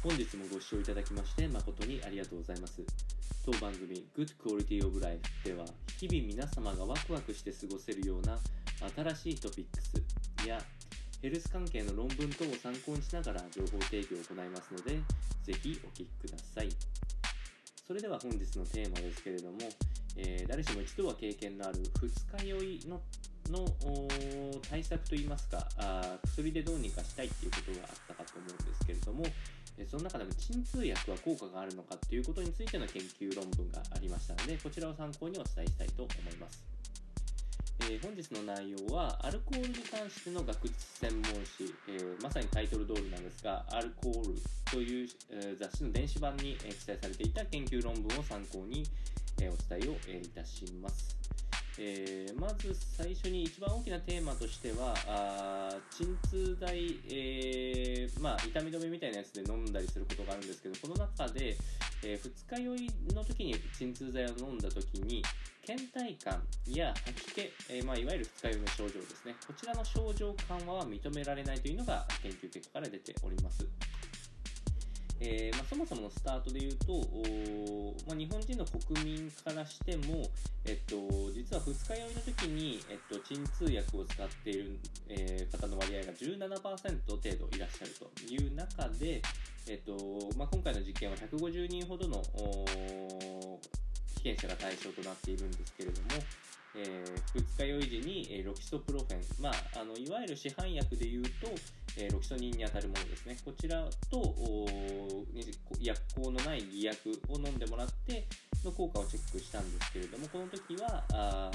本日もご視聴いただきまして誠にありがとうございます。当番組 Good Quality of Life では日々皆様がワクワクして過ごせるような新しいトピックスやヘルス関係の論文等を参考にしながら情報提供を行いますのでぜひお聞きください。それでは本日のテーマですけれども、えー、誰しも一度は経験のある二日酔いのの対策といいますかあ薬でどうにかしたいっていうことがの中でも鎮痛薬は効果があるのかということについての研究論文がありましたのでこちらを参考にお伝えしたいと思います、えー、本日の内容はアルコールに関しての学術専門誌、えー、まさにタイトル通りなんですがアルコールという、え、雑誌の電子版に、え記載されていた研究論文を参考に、えお伝えを、えいたします。えー、まず最初に一番大きなテーマとしてはあ鎮痛剤、えー、まあ、痛み止めみたいなやつで飲んだりすることがあるんですけどこの中で、えー、二日酔いの時に鎮痛剤を飲んだ時に倦怠感や吐き気、えまあ、いわゆる二日酔いの症状ですねこちらの症状緩和は認められないというのが研究結果から出ております。えー、まあ、そもそものスタートで言うと、まあ、日本人の国民からしても、えっと、実は二日酔いの時に、えっと、鎮痛薬を使っている、えー、方の割合が17%程度いらっしゃるという中で、えっとまあ、今回の実験は150人ほどの被験者が対象となっているんですけれども、えー、二日酔い時に、えー、ロキソプロフェン、まあ、あのいわゆる市販薬でいうと、えー、ロキソニンにあたるものですね。こちらと薬効のない偽薬を飲んでもらっての効果をチェックしたんですけれどもこの時はあ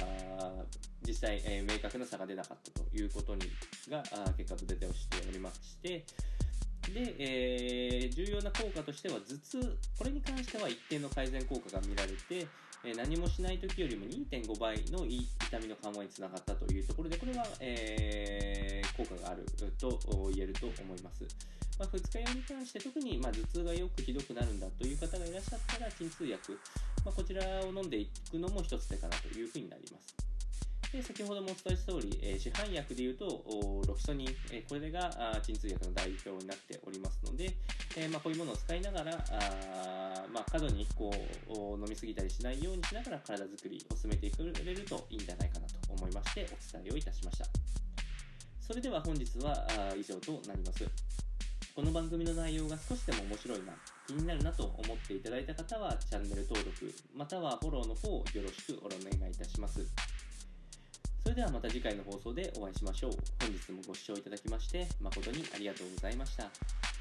実際、えー、明確な差が出なかったということにが結果と出ておしておりましてで、えー、重要な効果としては頭痛これに関しては一定の改善効果が見られてえ何もしない時よりも2.5倍の痛みの緩和につながったというところでこれは、えー、効果があると言えると思います。まあ、二日酔いに関して特にま頭痛がよくひどくなるんだという方がいらっしゃったら鎮痛薬、まあ、こちらを飲んでいくのも一つ手かなというふうになります。で先ほどもお伝えした通り、えー、市販薬でいうとロキソニン、えー、これが鎮痛薬の代表になっておりますので、えー、まあ、こういうものを使いながらあ、まあ、過度にこう飲み過ぎたりしないようにしながら体づくりを進めてくれるといいんじゃないかなと思いましてお伝えをいたしました。それでは本日は以上となります。この番組の内容が少しでも面白いな気になるなと思っていただいた方はチャンネル登録またはフォローの方よろしくお願いいたします。れではまた次回の放送でお会いしましょう。本日もご視聴いただきまして誠にありがとうございました。